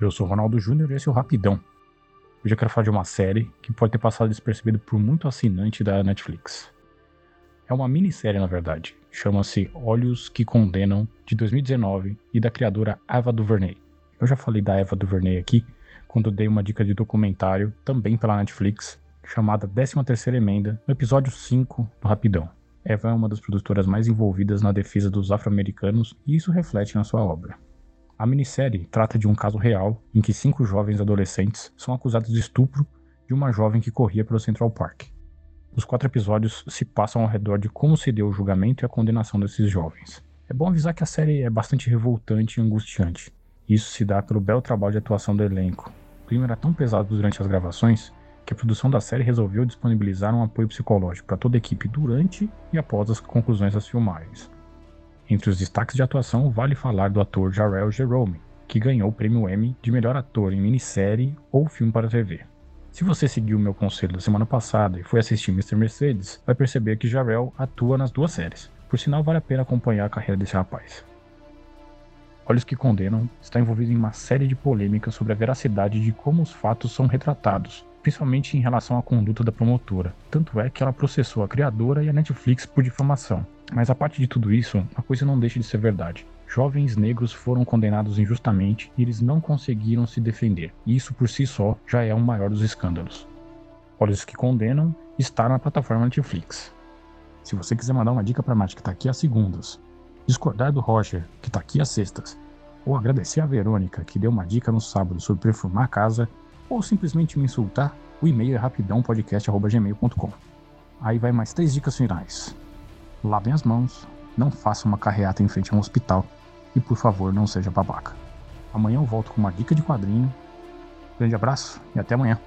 Eu sou Ronaldo Júnior e esse é o Rapidão. Hoje eu quero falar de uma série que pode ter passado despercebido por muito assinante da Netflix. É uma minissérie, na verdade. Chama-se Olhos que Condenam, de 2019, e da criadora Ava DuVernay. Eu já falei da Eva DuVernay aqui, quando dei uma dica de documentário, também pela Netflix, chamada 13ª Emenda, no episódio 5 do Rapidão. Eva é uma das produtoras mais envolvidas na defesa dos afro-americanos e isso reflete na sua obra. A minissérie trata de um caso real em que cinco jovens adolescentes são acusados de estupro de uma jovem que corria pelo Central Park. Os quatro episódios se passam ao redor de como se deu o julgamento e a condenação desses jovens. É bom avisar que a série é bastante revoltante e angustiante. Isso se dá pelo belo trabalho de atuação do elenco. O clima era tão pesado durante as gravações que a produção da série resolveu disponibilizar um apoio psicológico para toda a equipe durante e após as conclusões das filmagens. Entre os destaques de atuação, vale falar do ator Jarrell Jerome, que ganhou o prêmio Emmy de melhor ator em minissérie ou filme para TV. Se você seguiu meu conselho da semana passada e foi assistir Mr. Mercedes, vai perceber que Jarrell atua nas duas séries. Por sinal, vale a pena acompanhar a carreira desse rapaz. Olhos que Condenam está envolvido em uma série de polêmicas sobre a veracidade de como os fatos são retratados, principalmente em relação à conduta da promotora. Tanto é que ela processou a criadora e a Netflix por difamação. Mas a parte de tudo isso, a coisa não deixa de ser verdade. Jovens negros foram condenados injustamente e eles não conseguiram se defender. E isso por si só já é o maior dos escândalos. Olhos que Condenam está na plataforma Netflix. Se você quiser mandar uma dica para Mate que está aqui às segundas, discordar do Roger que está aqui às sextas, ou agradecer a Verônica que deu uma dica no sábado sobre perfumar a casa, ou simplesmente me insultar, o e-mail é rapidãopodcast.gmail.com. Aí vai mais três dicas finais. Lavem as mãos, não faça uma carreata em frente a um hospital e, por favor, não seja babaca. Amanhã eu volto com uma dica de quadrinho. Grande abraço e até amanhã.